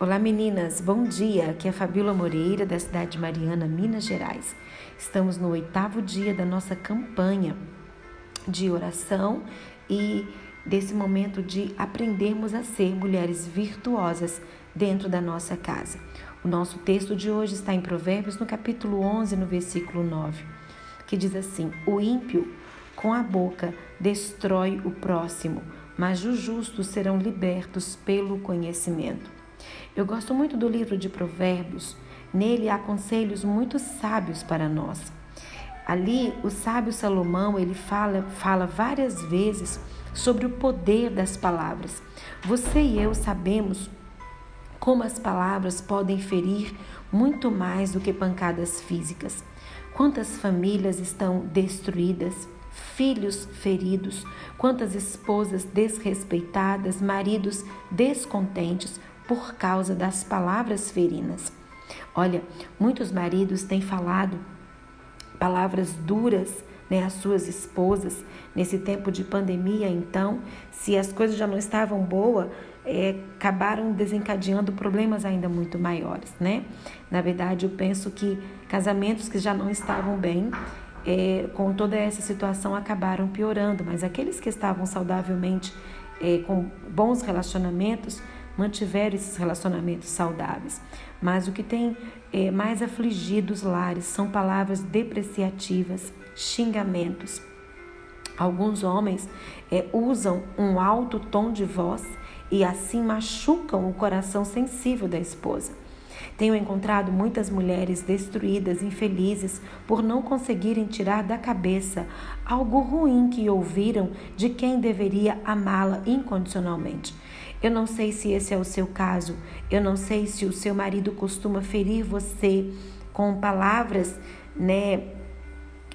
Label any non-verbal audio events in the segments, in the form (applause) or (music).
Olá meninas, bom dia. Aqui é a Fabíola Moreira, da cidade de Mariana, Minas Gerais. Estamos no oitavo dia da nossa campanha de oração e desse momento de aprendermos a ser mulheres virtuosas dentro da nossa casa. O nosso texto de hoje está em Provérbios, no capítulo 11, no versículo 9, que diz assim: O ímpio com a boca destrói o próximo, mas os justos serão libertos pelo conhecimento. Eu gosto muito do livro de Provérbios. Nele há conselhos muito sábios para nós. Ali, o sábio Salomão, ele fala, fala várias vezes sobre o poder das palavras. Você e eu sabemos como as palavras podem ferir muito mais do que pancadas físicas. Quantas famílias estão destruídas, filhos feridos, quantas esposas desrespeitadas, maridos descontentes por causa das palavras ferinas. Olha, muitos maridos têm falado palavras duras né, às suas esposas nesse tempo de pandemia. Então, se as coisas já não estavam boas, é, acabaram desencadeando problemas ainda muito maiores, né? Na verdade, eu penso que casamentos que já não estavam bem, é, com toda essa situação, acabaram piorando, mas aqueles que estavam saudavelmente, é, com bons relacionamentos, mantiveram esses relacionamentos saudáveis. Mas o que tem é, mais afligido os lares são palavras depreciativas, xingamentos. Alguns homens é, usam um alto tom de voz e assim machucam o coração sensível da esposa. Tenho encontrado muitas mulheres destruídas, infelizes, por não conseguirem tirar da cabeça algo ruim que ouviram de quem deveria amá-la incondicionalmente. Eu não sei se esse é o seu caso, eu não sei se o seu marido costuma ferir você com palavras, né,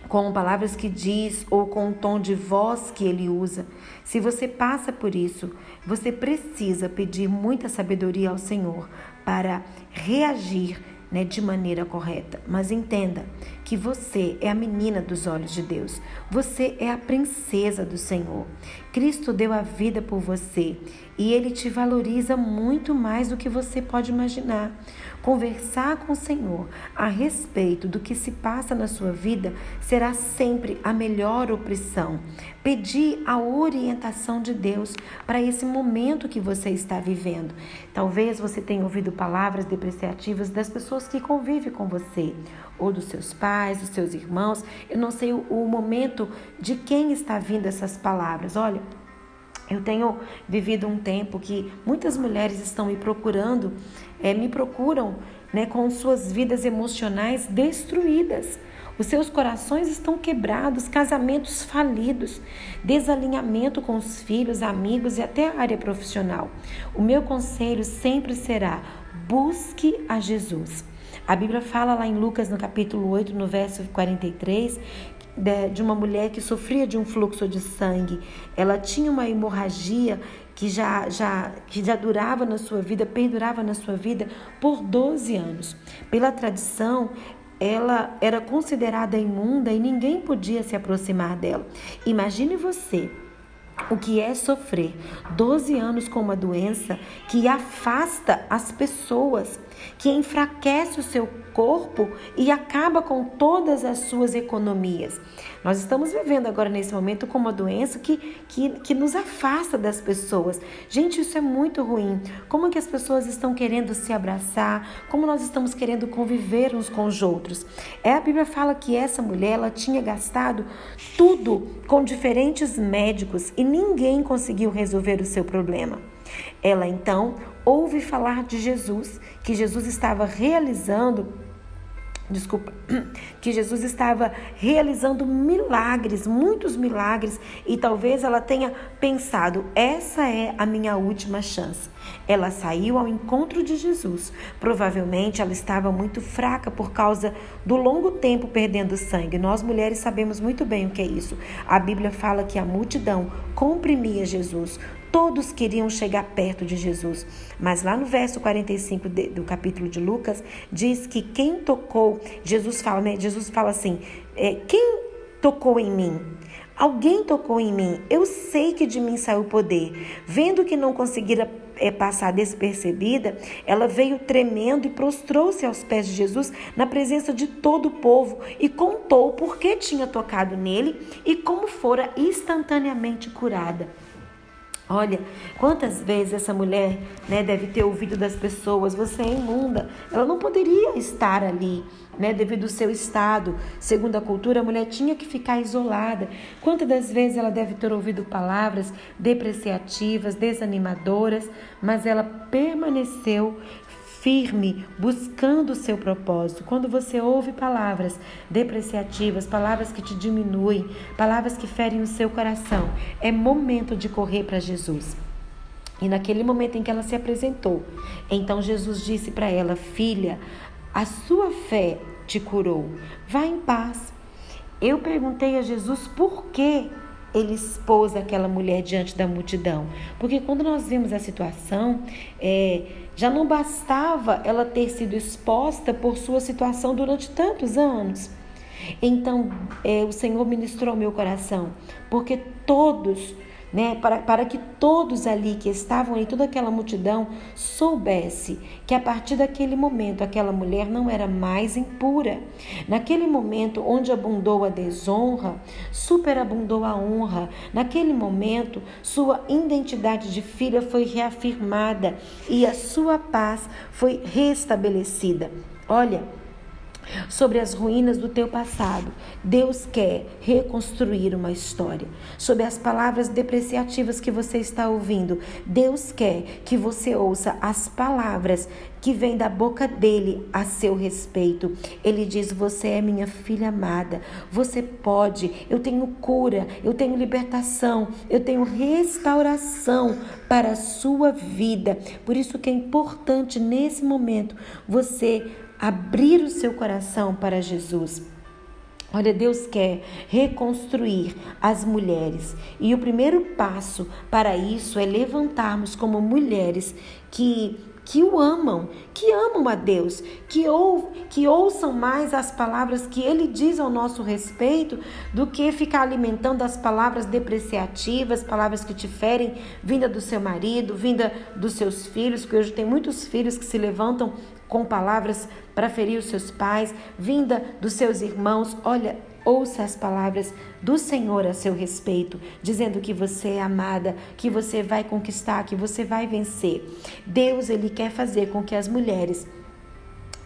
com palavras que diz ou com o tom de voz que ele usa. Se você passa por isso, você precisa pedir muita sabedoria ao Senhor para reagir né, de maneira correta. Mas entenda que você é a menina dos olhos de Deus. Você é a princesa do Senhor. Cristo deu a vida por você e ele te valoriza muito mais do que você pode imaginar. Conversar com o Senhor a respeito do que se passa na sua vida será sempre a melhor opção. Pedir a orientação de Deus para esse momento que você está vivendo. Talvez você tenha ouvido palavras depreciativas das pessoas que convivem com você, ou dos seus pais, dos seus irmãos. Eu não sei o, o momento de quem está vindo essas palavras. Olha, eu tenho vivido um tempo que muitas mulheres estão me procurando, é, me procuram né, com suas vidas emocionais destruídas. Os seus corações estão quebrados, casamentos falidos, desalinhamento com os filhos, amigos e até a área profissional. O meu conselho sempre será: busque a Jesus. A Bíblia fala lá em Lucas, no capítulo 8, no verso 43, de uma mulher que sofria de um fluxo de sangue. Ela tinha uma hemorragia que já, já, que já durava na sua vida, perdurava na sua vida por 12 anos. Pela tradição, ela era considerada imunda e ninguém podia se aproximar dela. Imagine você o que é sofrer 12 anos com uma doença que afasta as pessoas, que enfraquece o seu corpo e acaba com todas as suas economias. Nós estamos vivendo agora nesse momento com uma doença que, que, que nos afasta das pessoas. Gente, isso é muito ruim. Como que as pessoas estão querendo se abraçar? Como nós estamos querendo conviver uns com os outros? É a Bíblia fala que essa mulher ela tinha gastado tudo com diferentes médicos e ninguém conseguiu resolver o seu problema. Ela então ouve falar de Jesus, que Jesus estava realizando desculpa, (clears throat) que Jesus estava realizando milagres, muitos milagres, e talvez ela tenha pensado: essa é a minha última chance. Ela saiu ao encontro de Jesus. Provavelmente ela estava muito fraca por causa do longo tempo perdendo sangue. Nós mulheres sabemos muito bem o que é isso. A Bíblia fala que a multidão comprimia Jesus. Todos queriam chegar perto de Jesus. Mas lá no verso 45 de, do capítulo de Lucas, diz que quem tocou, Jesus fala, né? Jesus fala assim: é, quem tocou em mim? Alguém tocou em mim. Eu sei que de mim saiu poder. Vendo que não conseguira é, passar despercebida, ela veio tremendo e prostrou-se aos pés de Jesus na presença de todo o povo e contou por que tinha tocado nele e como fora instantaneamente curada. Olha, quantas vezes essa mulher né, deve ter ouvido das pessoas: você é imunda. Ela não poderia estar ali, né, devido ao seu estado. Segundo a cultura, a mulher tinha que ficar isolada. Quantas das vezes ela deve ter ouvido palavras depreciativas, desanimadoras, mas ela permaneceu firme, buscando o seu propósito. Quando você ouve palavras depreciativas, palavras que te diminuem, palavras que ferem o seu coração, é momento de correr para Jesus. E naquele momento em que ela se apresentou, então Jesus disse para ela: Filha, a sua fé te curou. Vá em paz. Eu perguntei a Jesus por que ele expôs aquela mulher diante da multidão. Porque quando nós vimos a situação, é, já não bastava ela ter sido exposta por sua situação durante tantos anos. Então, é, o Senhor ministrou meu coração, porque todos né, para, para que todos ali que estavam em toda aquela multidão soubesse que a partir daquele momento aquela mulher não era mais impura. Naquele momento onde abundou a desonra, superabundou a honra. Naquele momento, sua identidade de filha foi reafirmada e a sua paz foi restabelecida. Olha, sobre as ruínas do teu passado. Deus quer reconstruir uma história. Sobre as palavras depreciativas que você está ouvindo, Deus quer que você ouça as palavras que vêm da boca dele a seu respeito. Ele diz: Você é minha filha amada, você pode, eu tenho cura, eu tenho libertação, eu tenho restauração para a sua vida. Por isso que é importante nesse momento você abrir o seu coração para Jesus. Olha, Deus quer reconstruir as mulheres. E o primeiro passo para isso é levantarmos como mulheres que que o amam, que amam a Deus, que, ou, que ouçam mais as palavras que Ele diz ao nosso respeito do que ficar alimentando as palavras depreciativas, palavras que te ferem, vinda do seu marido, vinda dos seus filhos, porque hoje tem muitos filhos que se levantam com palavras para ferir os seus pais, vinda dos seus irmãos. Olha, ouça as palavras do Senhor a seu respeito, dizendo que você é amada, que você vai conquistar, que você vai vencer. Deus, ele quer fazer com que as mulheres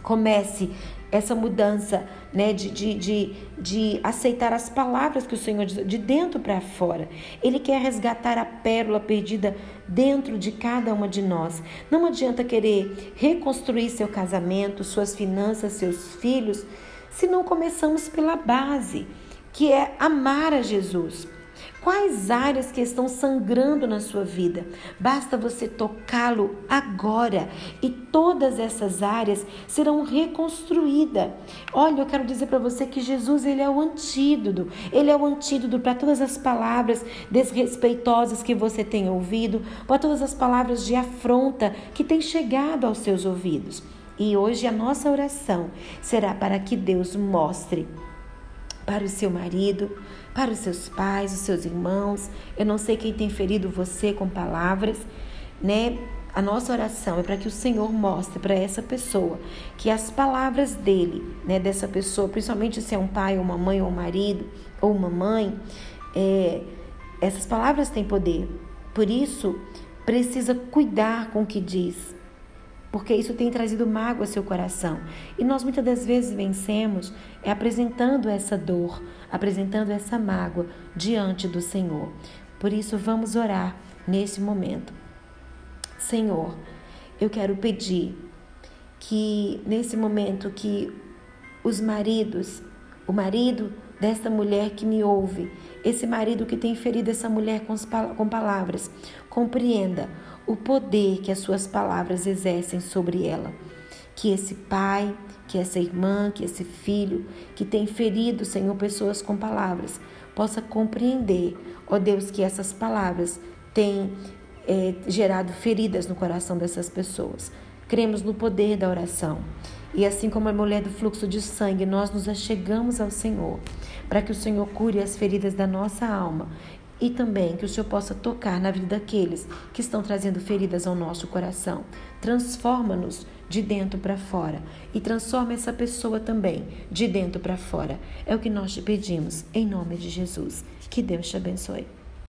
comece essa mudança né, de, de, de, de aceitar as palavras que o Senhor diz de dentro para fora. Ele quer resgatar a pérola perdida dentro de cada uma de nós. Não adianta querer reconstruir seu casamento, suas finanças, seus filhos, se não começamos pela base, que é amar a Jesus. Quais áreas que estão sangrando na sua vida? Basta você tocá-lo agora e todas essas áreas serão reconstruídas. Olha, eu quero dizer para você que Jesus ele é o antídoto. Ele é o antídoto para todas as palavras desrespeitosas que você tem ouvido, para todas as palavras de afronta que têm chegado aos seus ouvidos. E hoje a nossa oração será para que Deus mostre para o seu marido, para os seus pais, os seus irmãos. Eu não sei quem tem ferido você com palavras, né? A nossa oração é para que o Senhor mostre para essa pessoa que as palavras dele, né, dessa pessoa, principalmente se é um pai, ou uma mãe, ou um marido, ou uma mãe, é, essas palavras têm poder. Por isso, precisa cuidar com o que diz, porque isso tem trazido mágoa ao seu coração. E nós muitas das vezes vencemos é apresentando essa dor, apresentando essa mágoa diante do Senhor. Por isso vamos orar nesse momento. Senhor, eu quero pedir que nesse momento que os maridos, o marido desta mulher que me ouve, esse marido que tem ferido essa mulher com, com palavras, compreenda o poder que as suas palavras exercem sobre ela. Que esse pai, que essa irmã, que esse filho que tem ferido, Senhor, pessoas com palavras, possa compreender, ó Deus, que essas palavras têm é, gerado feridas no coração dessas pessoas. Cremos no poder da oração. E assim como a mulher do fluxo de sangue, nós nos achegamos ao Senhor, para que o Senhor cure as feridas da nossa alma e também que o Senhor possa tocar na vida daqueles que estão trazendo feridas ao nosso coração. Transforma-nos de dentro para fora e transforma essa pessoa também de dentro para fora. É o que nós te pedimos em nome de Jesus. Que Deus te abençoe.